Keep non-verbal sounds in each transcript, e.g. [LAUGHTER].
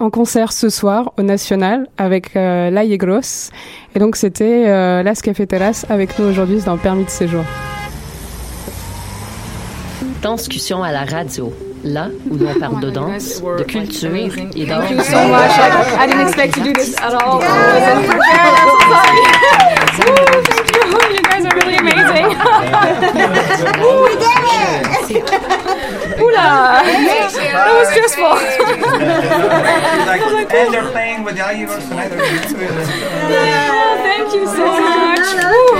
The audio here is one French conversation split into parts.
en concert ce soir au National avec euh, La Yegros. Et donc c'était euh, Las Café Terrasse avec nous aujourd'hui dans Permis de séjour. Danscussion à la radio. Là où l'on parle de danse, de culture et d'art. Thank you so much. I didn't expect to do this at all. I wasn't prepared. I'm so sorry. Woo, thank you. You guys are really amazing. [LAUGHS] We did it! Oula! That was stressful. [LAUGHS] like, and they're playing with the Ayugos tonight. Yeah, thank you so much. Woo.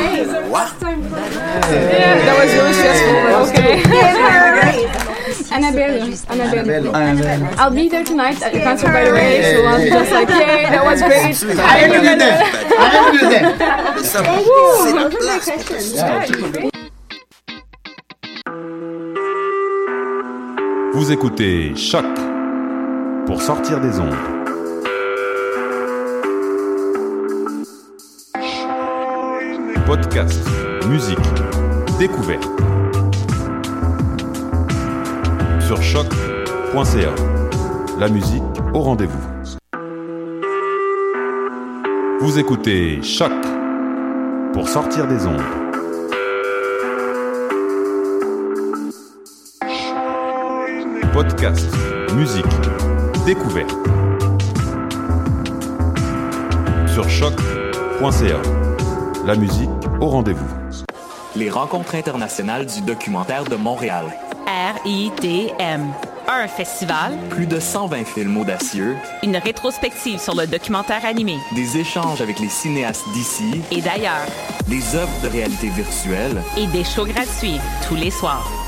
Yeah, that was really stressful, but okay. Annabelle, Annabelle. I'll be there tonight at the concert, by the way. So I'll be just like, yay, that was great. I do that. Those are my questions. Vous écoutez Choc pour sortir des ondes. Podcast, musique, découverte. Sur choc.ca. La musique au rendez-vous. Vous écoutez Choc pour sortir des ondes. Podcast, musique, découverte. Sur choc.ca. La musique au rendez-vous. Les rencontres internationales du documentaire de Montréal. RIDM. Un festival, Plus de 120 films audacieux, une rétrospective sur le documentaire animé. Des échanges avec les cinéastes d'ici, et d'ailleurs, des œuvres de réalité virtuelle, et des shows gratuits tous les soirs.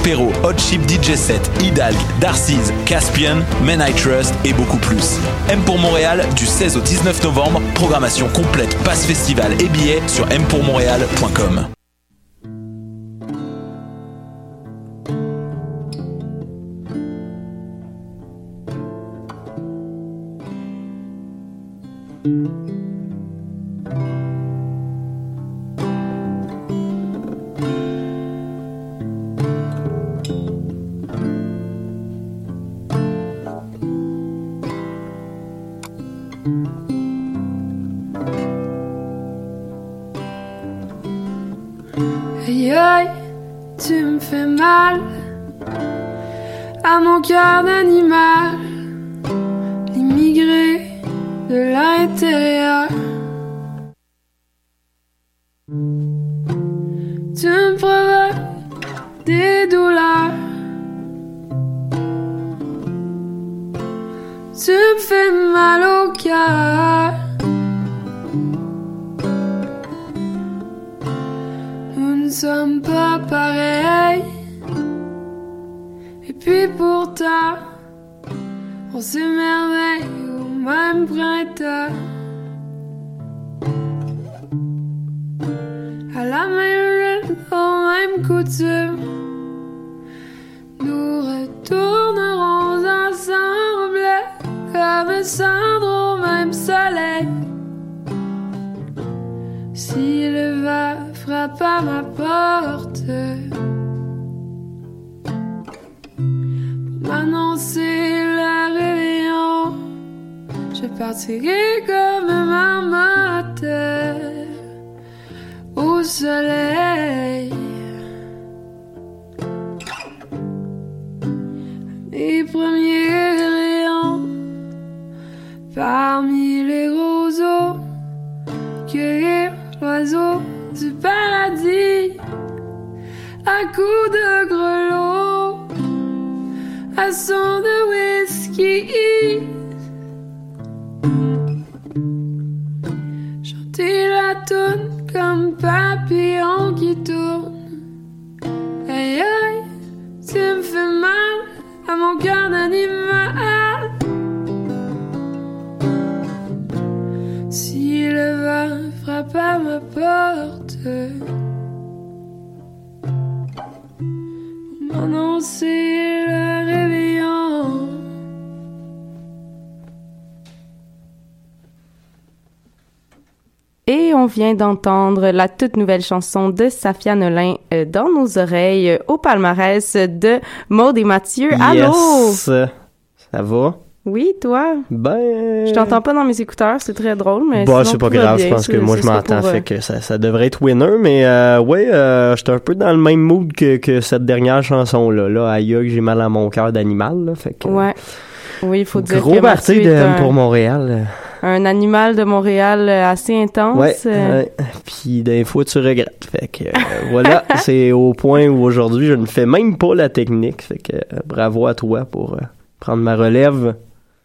Perrault, Hot Chip DJ Set, Hidalg, Darcy's, Caspian, Men I Trust et beaucoup plus. M pour Montréal du 16 au 19 novembre, programmation complète, passe festival et billets sur mpourmontréal.com. même printemps. À la même aux mêmes coutumes. Nous retournerons ensemble comme cendre au même soleil. Si le vent frappe à ma porte partirai comme ma motte au soleil. Mes premiers rayons parmi les roseaux, cueillir l'oiseau du paradis à coups de grelot, à son de whisky. On vient d'entendre la toute nouvelle chanson de Safia Nolin euh, dans nos oreilles euh, au palmarès de Maud et Mathieu. Allô? Yes. Ça va? Oui, toi? Ben. Je t'entends pas dans mes écouteurs, c'est très drôle, mais sinon, c'est pas grave, bien. je pense que moi je m'entends, pour, euh, fait que ça, ça devrait être winner, mais euh, ouais, euh, j'étais un peu dans le même mood que, que cette dernière chanson-là. Là, aïe, j'ai mal à mon cœur d'animal, là, fait que... Ouais. Oui, il faut dire Gros que parti de M un, pour Montréal. Un animal de Montréal euh, assez intense. Ouais, euh, ouais. [LAUGHS] Puis des fois tu regrettes. Fait que euh, voilà, [LAUGHS] c'est au point où aujourd'hui je ne fais même pas la technique. Fait que euh, bravo à toi pour euh, prendre ma relève.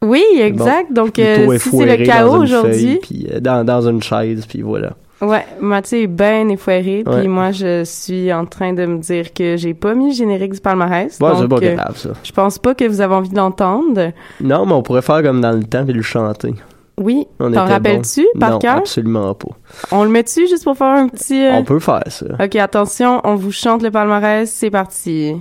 Oui, exact. Donc, euh, si c'est le chaos aujourd'hui, Puis euh, dans, dans une chaise, puis voilà. ouais, Mathieu est bien effoiré, Ouais. puis moi, je suis en train de me dire que j'ai pas mis le générique du palmarès. Bon, c'est pas euh, grave ça. Je pense pas que vous avez envie de l'entendre. Non, mais on pourrait faire comme dans le temps puis le chanter. Oui. On T'en rappelles-tu par non, cœur? Absolument pas. On le met-tu juste pour faire un petit. Euh, on peut faire ça. Ok, attention, on vous chante le palmarès, c'est parti.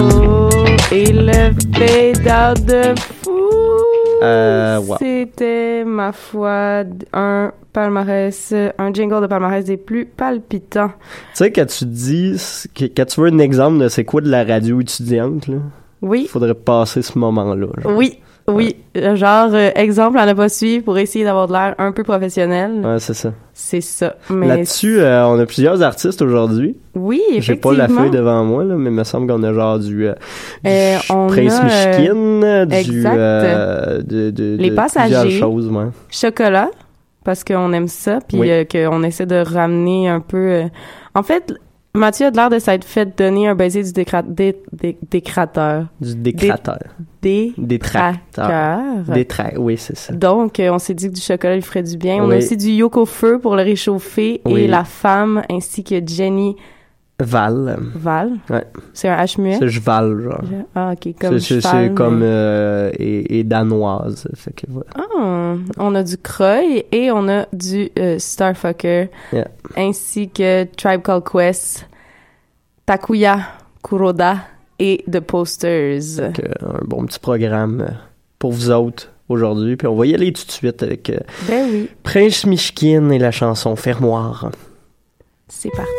Oh, et le fade de euh, wow. C'était, ma foi, un palmarès, un jingle de palmarès des plus palpitants. Tu sais, quand tu dis, quand tu veux un exemple de c'est quoi de la radio étudiante, là, Oui, faudrait passer ce moment-là. oui, oui. Euh, Genre, euh, exemple à ne pas suivre pour essayer d'avoir de l'air un peu professionnel. Ouais, c'est ça. C'est ça. Mais Là-dessus, euh, on a plusieurs artistes aujourd'hui. oui, J'ai pas effectivement. la feuille devant moi, là, mais il me semble qu'on a genre du, euh, du on Prince a, Michigan, du, exact. euh, de, de, Les de passagers. plusieurs choses, ouais. chocolat parce qu'on aime ça puis Oui. qu'on essaie de ramener un peu euh, en fait Mathieu a de l'air de s'être fait donner un baiser du décra- dé- dé- décrateur Du décrateur. des Détracteur. oui, c'est ça. donc euh, on s'est dit que du chocolat lui ferait du bien on a aussi du yoko feu pour le réchauffer et la femme ainsi que Jenny Val. Val? Ouais. c'est un H muet? C'est cheval, genre. ah ok comme C'est- cheval, comme euh, et, et danoise. Fait que voilà. Ah, on a du Croy et on a du euh, Starfucker, Yeah. ainsi que Tribe Called Quest, Takuya, Kuroda et The Posters. Donc, euh, un bon petit programme euh, pour vous autres aujourd'hui. Puis on va y aller tout de suite avec Ben oui, Prince Michigan et la chanson Fermoir. c'est parti.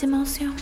Dimension.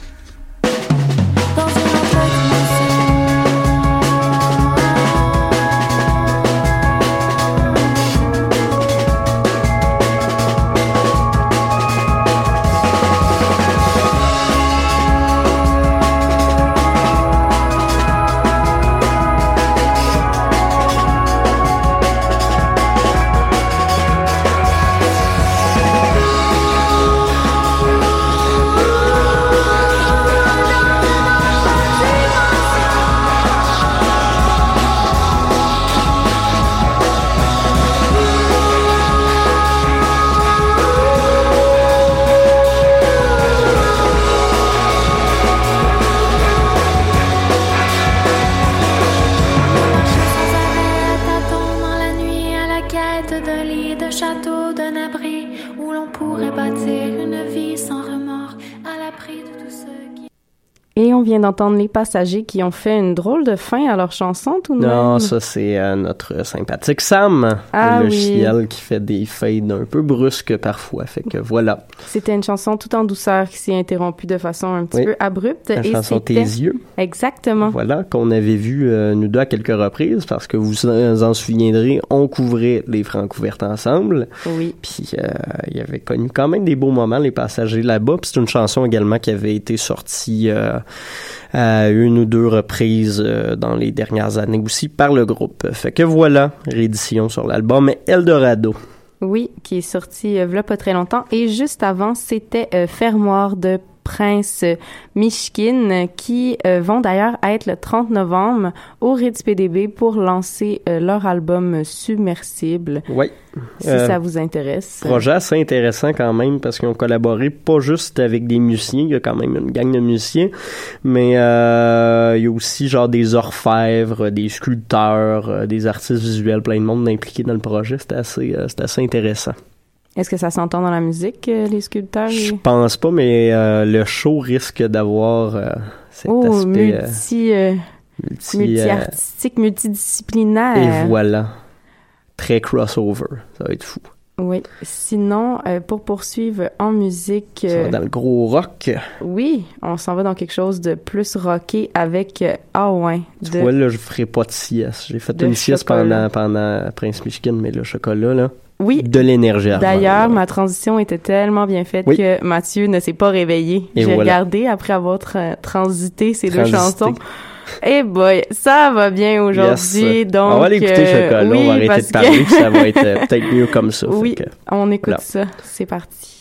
D'entendre les passagers qui ont fait une drôle de fin à leur chanson tout de même. Non, ça c'est euh, notre sympathique Sam, Ah le oui. logiciel qui fait des fades un peu brusques parfois. Fait que voilà, C'était une chanson tout en douceur qui s'est interrompue de façon un petit Oui. peu abrupte. la et chanson Tes yeux. Exactement. Voilà, qu'on avait vu euh, nous deux à quelques reprises parce que vous vous en souviendrez, on couvrait les Francouvertes ensemble. Oui. Puis euh, il y avait connu quand même des beaux moments les passagers là-bas. Puis c'est une chanson également qui avait été sortie euh, à une ou deux reprises euh, dans les dernières années aussi par le groupe. Fait que voilà, réédition sur l'album Eldorado. Oui, qui est sorti euh, v'là pas très longtemps. Et juste avant, c'était euh, Fermoir de Prince euh, qui euh, vont d'ailleurs être le 30 novembre au Ritz PDB pour lancer euh, leur album Submersible. Oui. Si Euh, ça vous intéresse. Projet assez intéressant quand même parce qu'ils ont collaboré pas juste avec des musiciens, il y a quand même une gang de musiciens, mais il y a aussi genre des orfèvres, des sculpteurs, des artistes visuels, plein de monde impliqué dans le projet. C'était assez, assez intéressant. Est-ce que ça s'entend dans la musique, euh, les sculpteurs? Je pense pas, mais euh, le show risque d'avoir euh, cet Oh, aspect multi, euh, multi, multi-artistique, multidisciplinaire. et voilà, très crossover. Ça va être fou. Oui. Sinon, euh, pour poursuivre en musique, Ça va euh, dans le gros rock. oui, on s'en va dans quelque chose de plus rocké avec euh, Ah ouais. Tu de- vois, là, je ferai pas de sieste. J'ai fait une sieste pendant, pendant Prince Michigan, mais le chocolat, là. Oui. De l'énergie. à D'ailleurs, ma transition était tellement bien faite Oui. que Mathieu ne s'est pas réveillé. J'ai voilà. regardé après avoir tra- transité ces deux chansons. Eh boy, ça va bien aujourd'hui. Yes. Donc, on va aller écouter euh, chocolat, oui, on va arrêter parce de parler, que- puis ça va [LAUGHS] être euh, peut-être mieux comme ça. Oui, que- on écoute voilà. ça. C'est parti.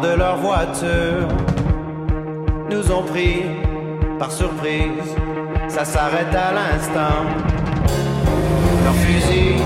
de leur voiture nous ont pris par surprise. Ça s'arrête à l'instant. Leur fusil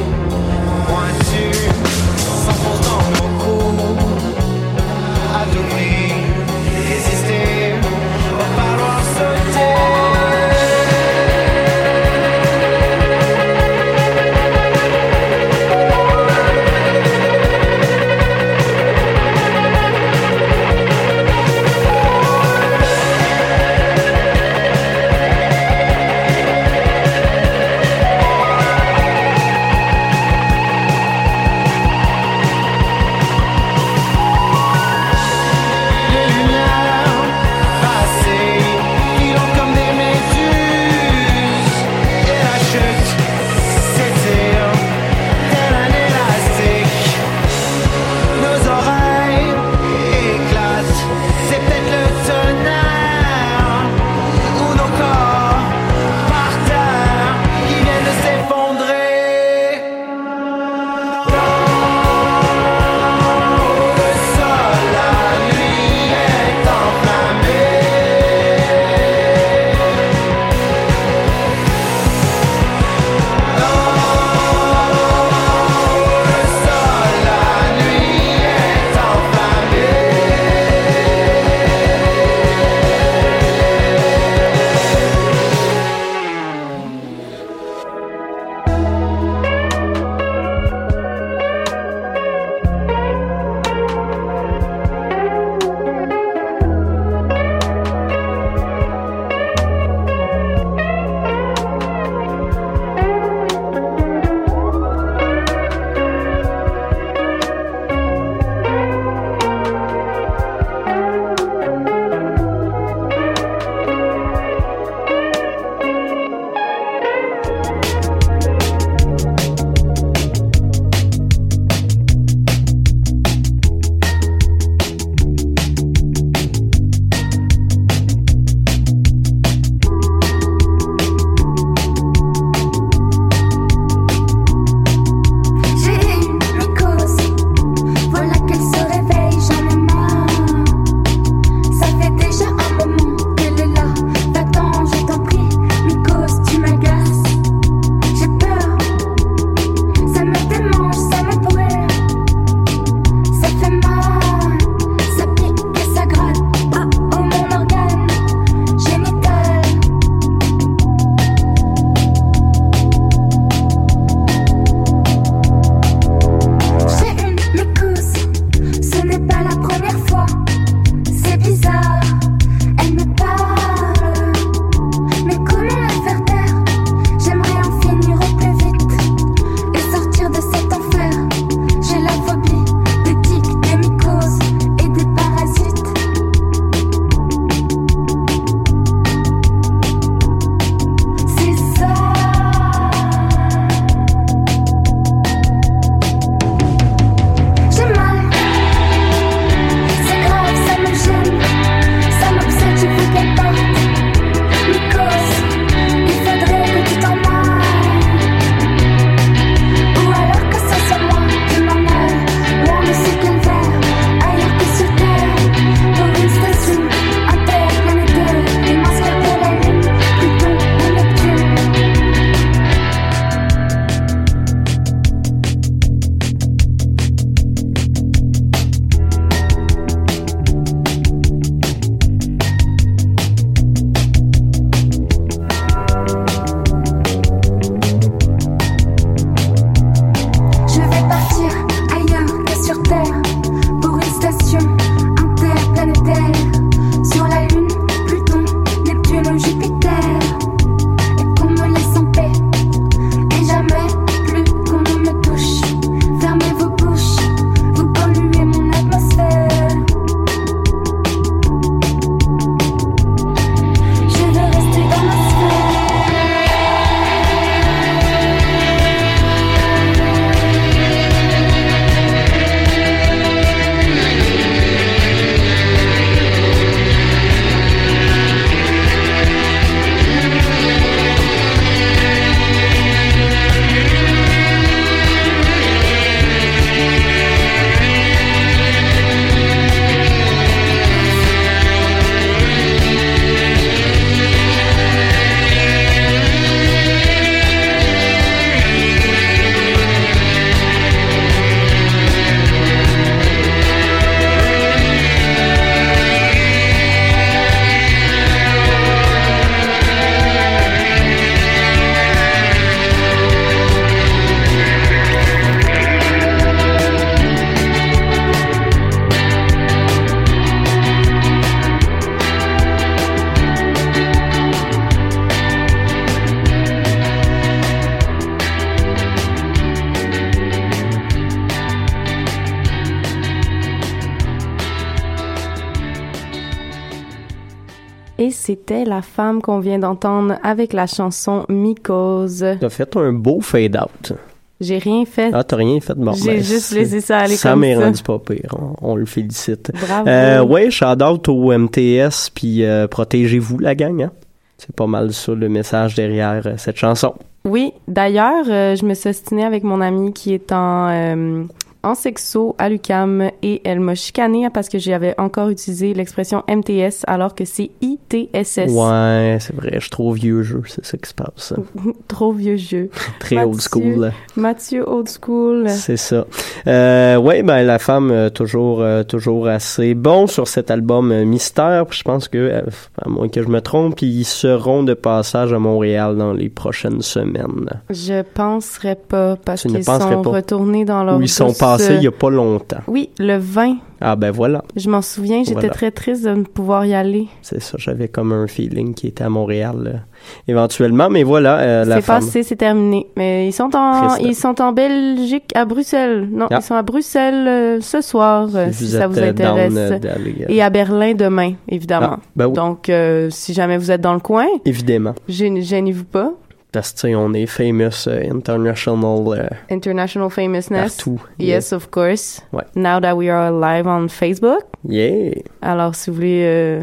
la femme qu'on vient d'entendre avec la chanson Mycose. T'as fait un beau fade-out. J'ai rien fait. Ah, t'as rien fait de bon. J'ai ben, juste laissé ça aller Ça comme m'est ça. rendu pas pire. On, on le félicite. Bravo. Euh, ouais, shout-out au MTS, puis euh, protégez-vous, la gang. Hein? C'est pas mal ça, le message derrière euh, cette chanson. Oui, d'ailleurs, euh, je me suis ostinée avec mon amie qui est en, euh, en sexo à l'UCAM et elle m'a chicanée parce que j'avais encore utilisé l'expression MTS alors que c'est ITSS. Ouais, c'est vrai, je suis trop vieux jeu, c'est ça qui se passe. [LAUGHS] Trop vieux jeu. [LAUGHS] Très old school. Mathieu old school. C'est ça. Euh, ouais, ben la femme euh, toujours euh, toujours assez bon sur cet album euh, Mystère. Je pense que à moins que je me trompe, ils seront de passage à Montréal dans les prochaines semaines. Je penserais pas parce qu'ils sont pas. retournés dans leur Où ils sont douce- passés il y a pas longtemps. Oui, le 20. Ah ben voilà. Je m'en souviens, j'étais Voilà. très triste de ne pouvoir y aller. C'est ça, j'avais comme un feeling qui était à Montréal euh, éventuellement, mais voilà euh, C'est passé, c'est terminé. Mais ils sont en, Triste. ils sont en Belgique, à Bruxelles. Non, Ah. ils sont à Bruxelles euh, ce soir, Si ça vous down, intéresse. Et à Berlin demain, évidemment. Ah, ben oui. Donc, euh, si jamais vous êtes dans le coin, Évidemment. gêne- gênez-vous pas. Parce que on est famous euh, international euh, International famousness. partout. Yes, of course. Ouais. Now that we are live on Facebook. Yeah. Alors, si vous voulez euh,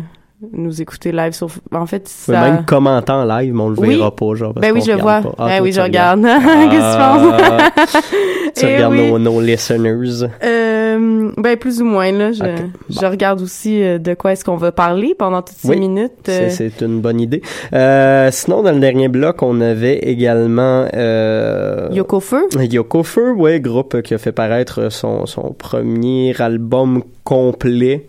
nous écouter live sur... En fait, ça... Même commenter en live, mais on le Oui. verra pas, genre. parce Ben oui, je le vois. pas. Ah, ben oui, je regarde. [LAUGHS] Qu'est-ce Ah. que tu penses? [LAUGHS] Tu Eh regardes oui. nos, nos listeners. Euh, ben plus ou moins là. Je, regarde aussi euh, de quoi est-ce qu'on va parler pendant toutes ces Oui, minutes. euh, C'est une bonne idée. Euh, sinon, dans le dernier bloc, on avait également... Euh, Yoko Feu. Yoko Feu, ouais, groupe qui a fait paraître son, son premier album complet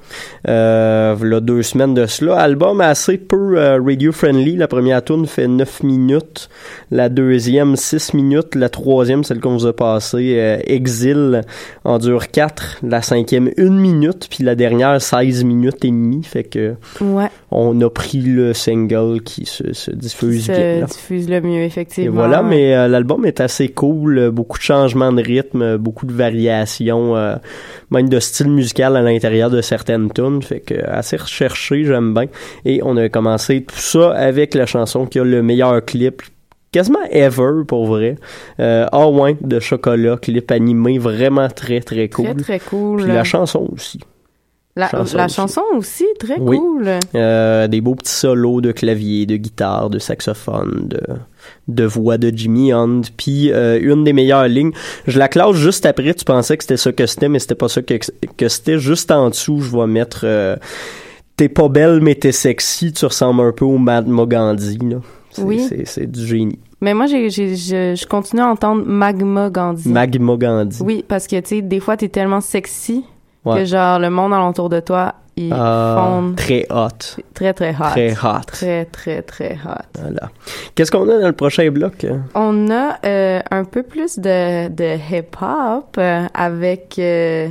euh, il y a deux semaines de cela. Album assez peu euh, radio-friendly. La première tune fait 9 minutes, la deuxième 6 minutes, la troisième, celle qu'on vous a passée, euh, Exil, en dure 4, la cinquième 1 minute, puis la dernière 16 minutes et demie. Fait que Ouais. on a pris le single qui se, se diffuse se bien. là. diffuse le mieux Et effectivement. voilà, mais euh, l'album est assez cool, euh, beaucoup de changements de rythme, euh, beaucoup de variations, euh, même de style musical à l'intérieur de certaines tunes, fait que assez recherché, j'aime bien. Et on a commencé tout ça avec la chanson qui a le meilleur clip quasiment ever pour vrai. Euh, Ah ouais de chocolat, clip animé vraiment très très cool. Très très cool. Puis la chanson aussi. La, chanson la aussi. chanson aussi très Oui. cool. Euh, des beaux petits solos de clavier, de guitare, de saxophone, de, de voix de Jimmy Hunt. Puis euh, une des meilleures lignes, je la classe juste après, tu pensais que c'était ça que c'était, mais c'était pas ça que, que c'était. Juste en dessous, je vais mettre euh, T'es pas belle, mais t'es sexy, tu ressembles un peu au Mahatma Gandhi. Là. C'est, Oui. c'est du génie. Mais moi j'ai j'ai je, je continue à entendre Magma Gandhi. Magma Gandhi. Oui, parce que tu sais des fois t'es tellement sexy Ouais. que genre le monde alentour de toi il Ah, fond très hot. très très hot. Très hot. Très très très hot. Voilà. Qu'est-ce qu'on a dans le prochain bloc? On a euh, un peu plus de, de hip-hop euh, avec... euh,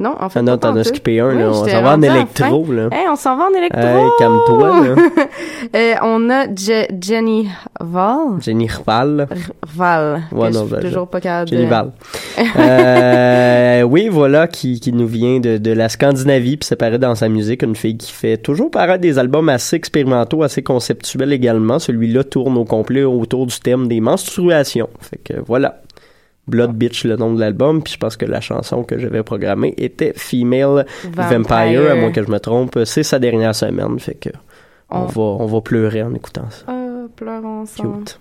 non, en fait, Ah non, t'en as skippé un, Oui, là. On s'en va en électro, là. Hey, on s'en va en électro! Hey, calme-toi, là. [LAUGHS] Euh, on a Je- Jenny Val. Jenny Val. Val. Ouais, non, je suis ben, toujours pas capable Jenny. Val. [LAUGHS] Euh, oui, voilà, qui, qui nous vient de, de la Scandinavie, puis pareil dans sa musique, une fille qui fait toujours paraître des albums assez expérimentaux, assez conceptuels également. Celui-là tourne au complet autour du thème des menstruations. Fait que voilà. Blood Bitch, le nom de l'album, puis je pense que la chanson que j'avais programmée était Female Vampire. Vampire. à moins que je me trompe. C'est sa dernière semaine, fait que on, On- va, on va pleurer en écoutant ça. Ah, pleurons ensemble. Cute.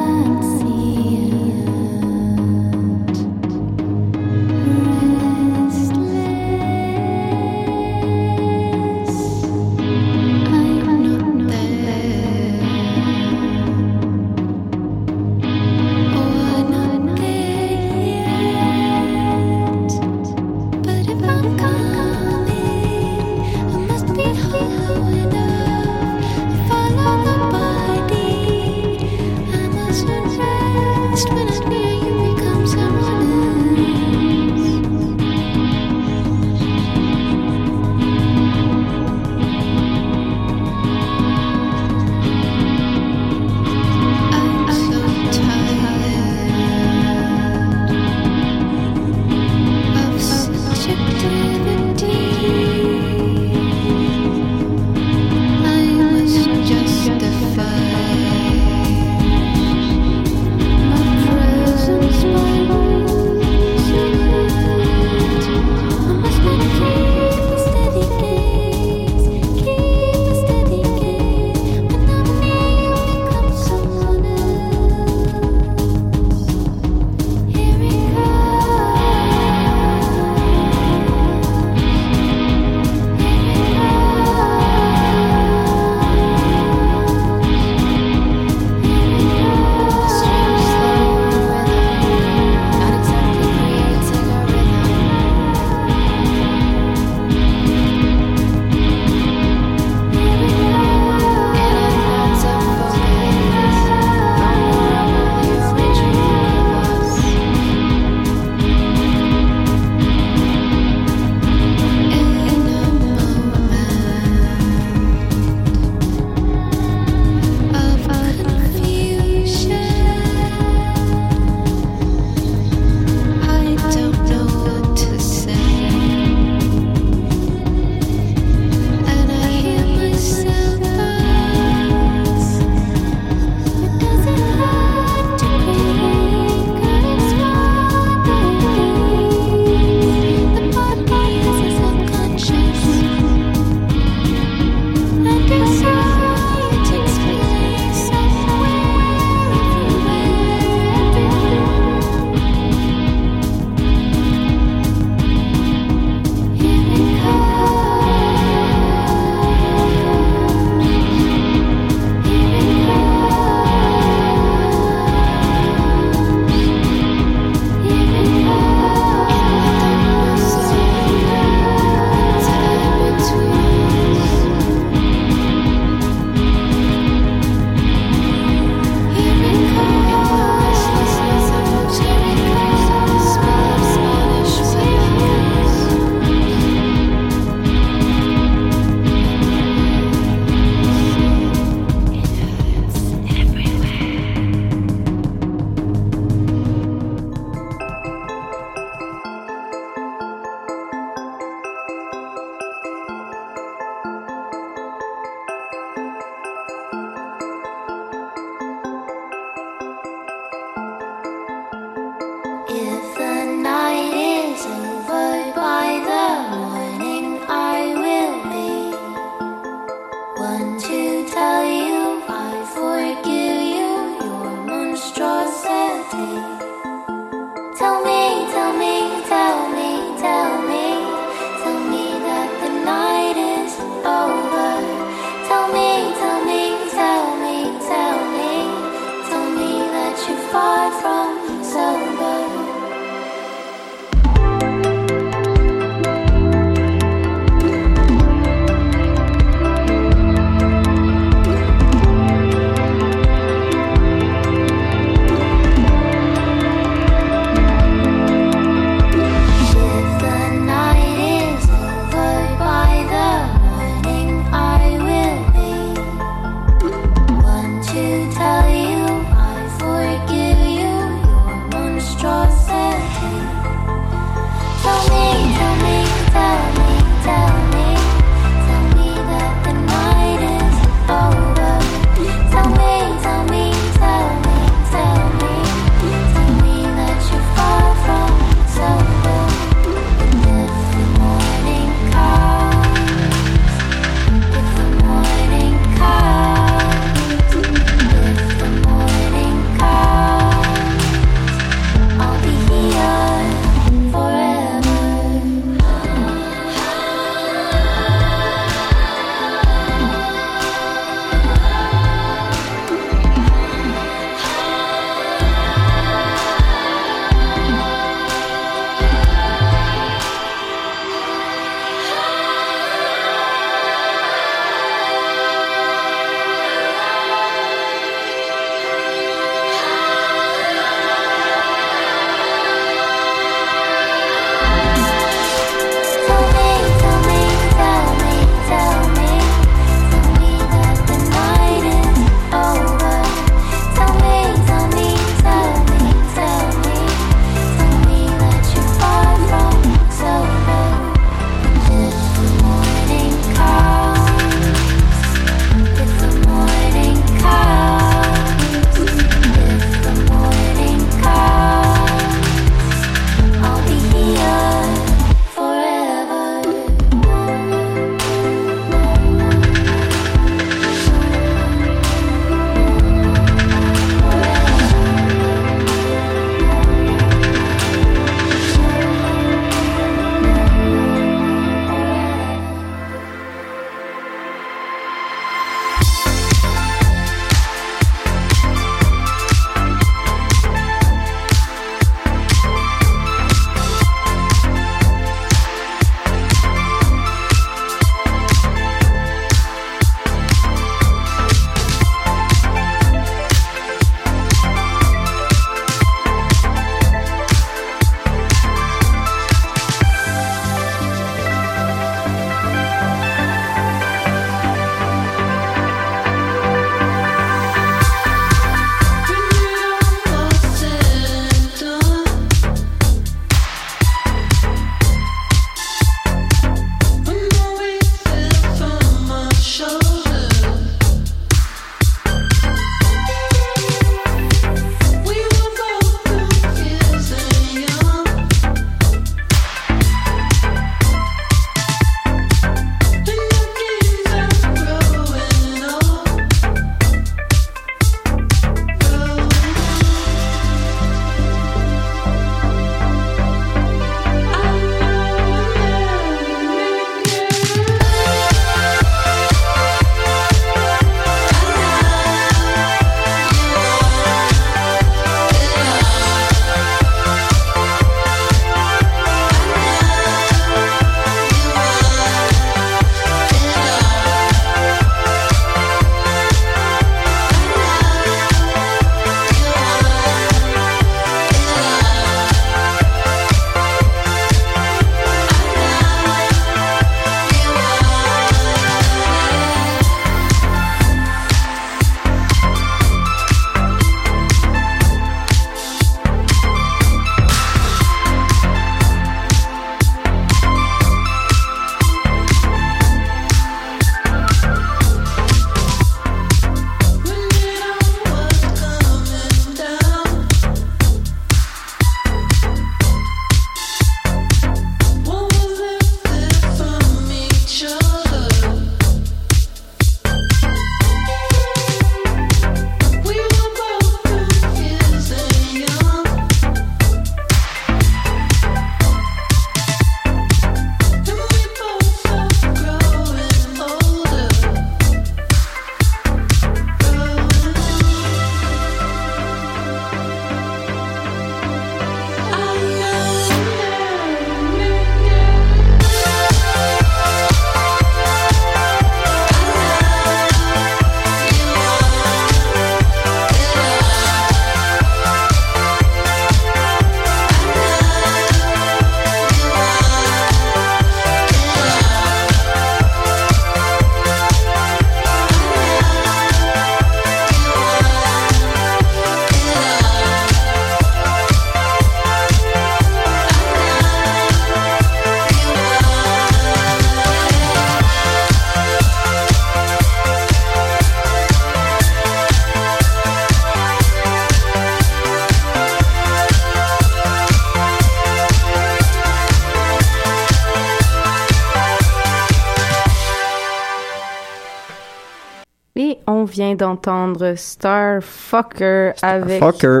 Vient d'entendre Starfucker avec Fucker.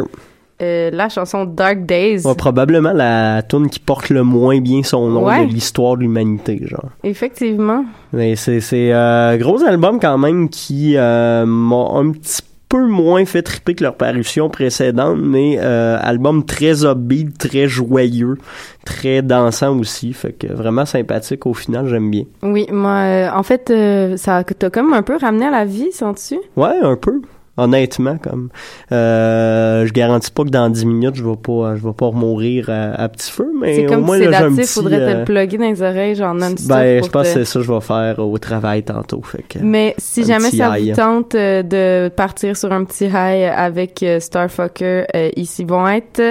euh, la chanson Dark Days. Ouais, probablement la tune qui porte le moins bien son nom Ouais. de l'histoire de l'humanité, genre. Effectivement. Mais c'est c'est euh, gros album quand même qui euh, m'a un petit peu moins fait triper que leur parution précédente, mais euh, album très upbeat, très joyeux, très dansant aussi, fait que vraiment sympathique au final, j'aime bien. Oui, moi, euh, en fait, euh, ça t'a comme un peu ramené à la vie, sens-tu? Ouais, un peu. Honnêtement, comme euh, je garantis pas que dans 10 minutes je vais pas je vais pas mourir à, à petit feu, mais C'est au moins si là, petit, faudrait te euh, le plugger dans les oreilles, genre non-stop. ben pour je pense te- que c'est ça que je vais faire au travail tantôt, fait que Mais si jamais ça high. vous tente euh, de partir sur un petit high avec euh, Starfucker, euh, ici vont être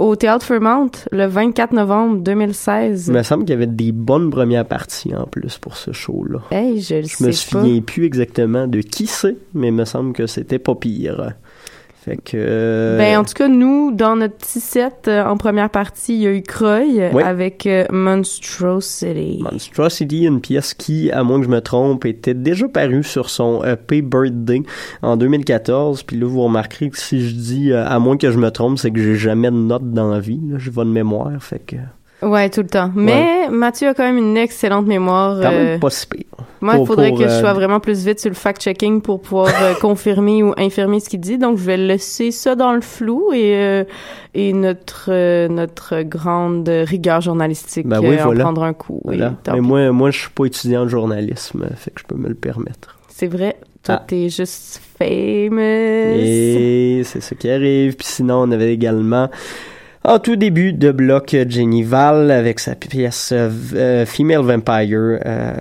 au Théâtre Fremont le 24 novembre 2016. Il me semble qu'il y avait des bonnes premières parties en plus pour ce show-là. Hey, je Je me pas. souviens plus exactement de qui c'est, mais il me semble que c'était pas pire. Fait que. Ben, en tout cas, nous, dans notre petit set, euh, en première partie, il y a eu Croy Oui. avec euh, Monstrosity. Monstrosity, une pièce qui, à moins que je me trompe, était déjà parue sur son EP Birthday en 2014. Puis là, vous remarquerez que si je dis euh, à moins que je me trompe, c'est que j'ai jamais de notes dans la vie. Là, j'ai pas de mémoire, fait que. Ouais, tout le temps. Mais Mathieu a quand même une excellente mémoire. Quand euh, même pas si pire. Moi, il faudrait pour, que je euh, sois vraiment plus vite sur le fact-checking pour pouvoir euh, [LAUGHS] confirmer ou infirmer ce qu'il dit. Donc, je vais laisser ça dans le flou et, et notre, notre grande rigueur journalistique Ben oui, voilà. en prendre un coup. Voilà. Mais moi, moi, je suis pas étudiant en journalisme, fait que je peux me le permettre. C'est vrai. Toi, Ah. t'es juste famous. Et c'est ce qui arrive. Puis sinon, on avait également en tout début de bloc Jenny Val avec sa pièce euh, euh, Female Vampire euh,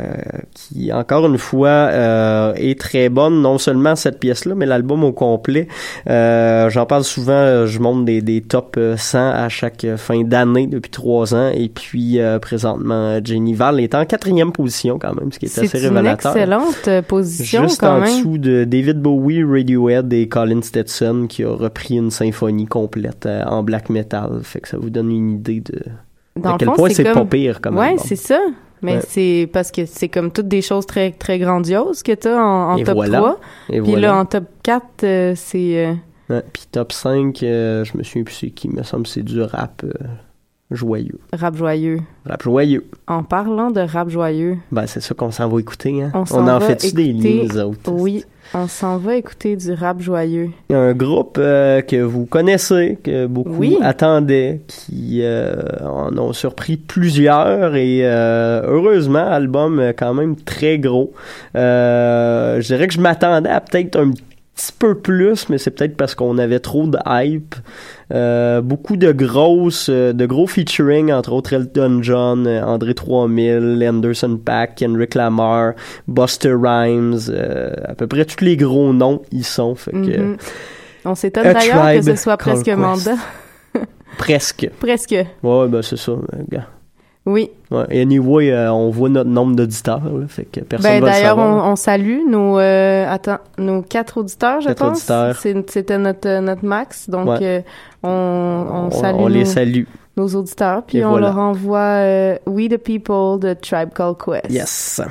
qui encore une fois euh, est très bonne non seulement cette pièce là mais l'album au complet Euh, j'en parle souvent euh, je monte des, des top euh, 100 à chaque euh, fin d'année depuis trois ans et puis euh, présentement Jenny Val est en quatrième position quand même ce qui est, assez C'est une révélateur excellente euh, position Juste quand en même. dessous de David Bowie, Radiohead et Colin Stetson qui a repris une symphonie complète euh, en black metal. Fait que ça vous donne une idée de, Dans à quel fond, point c'est comme- pas pire comme Ouais, c'est ça. Mais Ouais. c'est parce que c'est comme toutes des choses très très grandioses que t'as en, en top voilà. 3. Et Puis voilà. là, en top 4, euh, c'est... euh, Ouais, Puis top 5, euh, je me souviens plus c'est qui, me semble c'est du rap euh, joyeux. Rap joyeux. Rap joyeux. En parlant de rap joyeux, Ben c'est ça qu'on s'en va écouter. Hein? on s'en en fait-tu des nous autres? Oui, on s'en va écouter du rap joyeux. Il y a un groupe euh, que vous connaissez, que beaucoup Oui. attendaient, qui euh, en ont surpris plusieurs et euh, heureusement, album quand même très gros. Je dirais que je m'attendais à peut-être un petit peu plus, mais c'est peut-être parce qu'on avait trop de hype. Euh, beaucoup de grosses, euh, de gros featuring, entre autres Elton John, euh, André 3000, Anderson Paak, Kendrick Lamar, Buster Rhymes, euh, à peu près tous les gros noms y sont. Fait que, Mhm. On s'étonne d'ailleurs que ce soit presque Called mandat. Presque. Presque. Ouais, ben c'est ça. Oui. Ouais. Et anyway, euh, on voit notre nombre d'auditeurs, là, fait que personne Ben, va le d'ailleurs, savoir. on, on salue nos, euh, attends, nos quatre auditeurs, je Quatre pense. auditeurs. C'est- C'était notre, euh, notre max. Donc, Ouais. euh, on, on, On- salue on les nos- salue. nos auditeurs. Puis Et on voilà. leur envoie euh, We the People de Tribe Called Quest. Yes.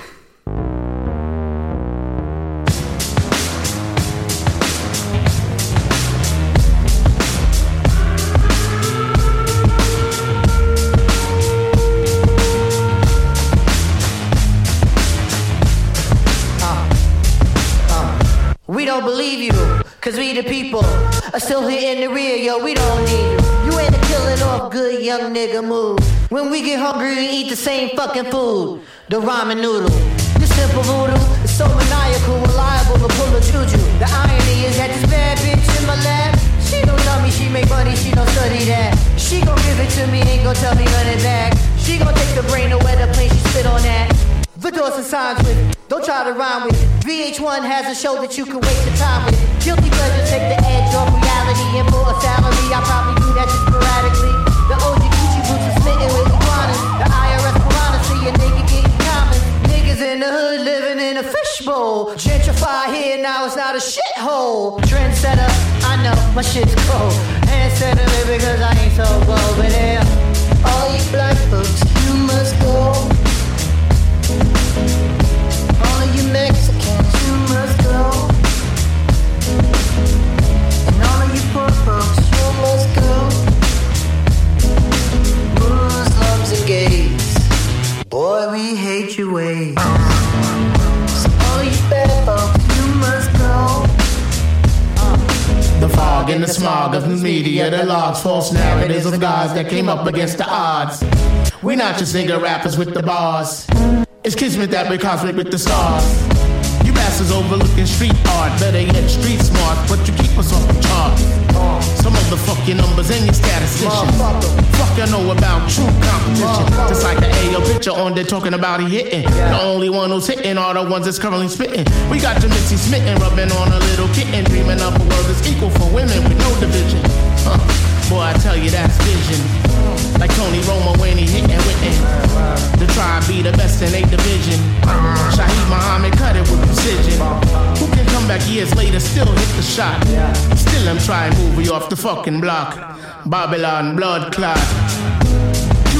Don't believe you, cause we the people are still here in the rear, yo, we don't need you. You ain't a killing off good young nigga move. When we get hungry, we eat the same fucking food. The ramen noodle. This simple voodoo is so maniacal, reliable to pull a juju. The irony is that this bad bitch in my lap, she don't tell me she make money, she don't study that. She gon' give it to me, ain't gon' tell me it back. She gon' take the brain away the plane, she spit on that. The doors and signs with it. Don't try to rhyme with it. VH1 has a show that you can waste your time with. Guilty pleasures take the edge off reality. And for a salary, I probably do that just sporadically. The OG Gucci boots are smitten with iguanas. The IRS piranha see a nigga getting common. Niggas in the hood living in a fishbowl. Gentrify here, now it's not a shithole. Trendsetter, I know my shit's cold. It because I ain't so bold. But yeah, all you black folks, Boy, we hate your ways. So all you bad folks, you must go. The fog and the smog of the media that logs false narratives of guys that came up against the odds. We're not just nigga rappers with the bars. It's kismet that we're cosmic with the stars. You bastards overlooking street art, better yet street smart, but you keep us off the charts. Some of the fucking numbers and your statistician. Fuck you know about true competition. Just like the AO picture on there talking about he hitting. The only one who's hitting are the ones that's currently spitting. We got your Missy smitten, rubbing on a little kitten, dreaming up a world that's equal for women with no division. Huh. Boy, I tell you that's vision. Like Tony Romo when he hitting tribe the best in a division. Shaheed Muhammad cut it with precision. Who can come back years later, still hit the shot? Still I'm trying to move you off the fucking block. Babylon blood clot.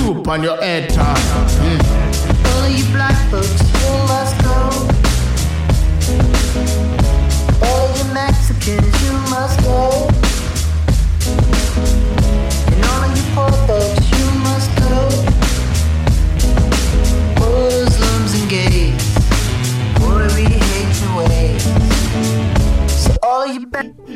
Up on your head top. Mm. All of you black folks, you must go. All of you Mexicans, you must go. Muslims boy, we hate your ways. Eh? So all of you back.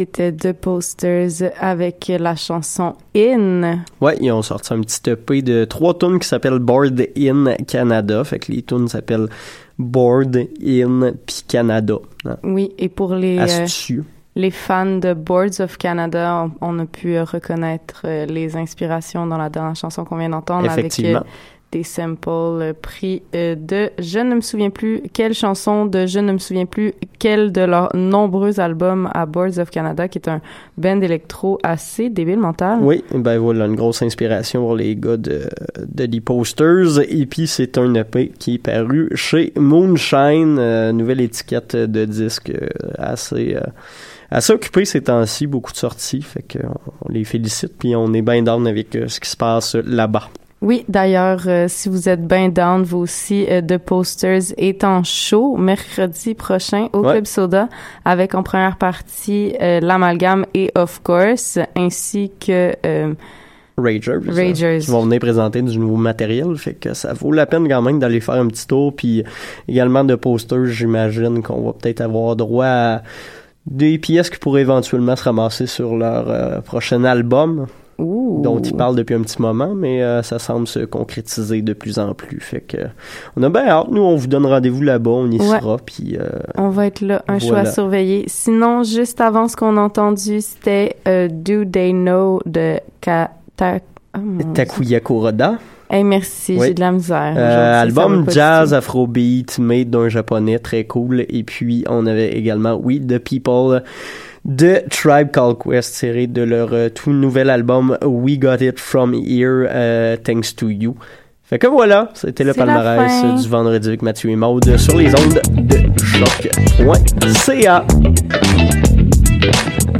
C'était The Posters avec la chanson In. Ouais, ils ont sorti un petit EP de trois tunes qui s'appelle Board In Canada. Fait que les tunes s'appellent Board In puis Canada. hein. Oui, et pour les, euh, les fans de Boards of Canada, on, on a pu reconnaître euh, les inspirations dans la dernière chanson qu'on vient d'entendre avec Effectivement. euh, des samples pris euh, de je ne me souviens plus quelle chanson de je ne me souviens plus quel de leurs nombreux albums à Boards of Canada qui est un band électro assez débile mental. Oui, ben voilà, une grosse inspiration pour les gars de, de The Posters. Et puis, c'est un EP qui est paru chez Moonshine, euh, nouvelle étiquette de disque euh, assez, euh, assez occupée ces temps-ci, beaucoup de sorties. Fait qu'on on les félicite, puis on est bien down avec ce qui se passe là-bas. Oui, d'ailleurs, euh, si vous êtes bien down, vous aussi, euh, The Posters est en show mercredi prochain au Ouais. Club Soda avec en première partie euh, l'amalgame et Of Course, ainsi que euh, Ragers. hein, Ragers. qui vont venir présenter du nouveau matériel. Fait que ça vaut la peine quand même d'aller faire un petit tour. Puis également de posters, j'imagine qu'on va peut-être avoir droit à des pièces qui pourraient éventuellement se ramasser sur leur euh, prochain album. Dont ils parlent depuis un petit moment, mais euh, ça semble se concrétiser de plus en plus. Fait que on a bien hâte. Nous, on vous donne rendez-vous là-bas, on y Ouais. sera. Puis euh, On va être là, un choix à surveiller. Sinon, juste avant ce qu'on a entendu, c'était euh, Do They Know de Ka Ta- oh. Takuya Kuroda. Hey, merci, Oui. j'ai de la misère. Euh, album jazz afrobeat made d'un japonais très cool et puis on avait également oui The People de Tribe Called Quest tiré de leur euh, tout nouvel album We Got It From Here euh, Thanks to You. Fait que voilà c'était le palmarès du vendredi avec Mathieu et Maude sur les ondes de choc.ca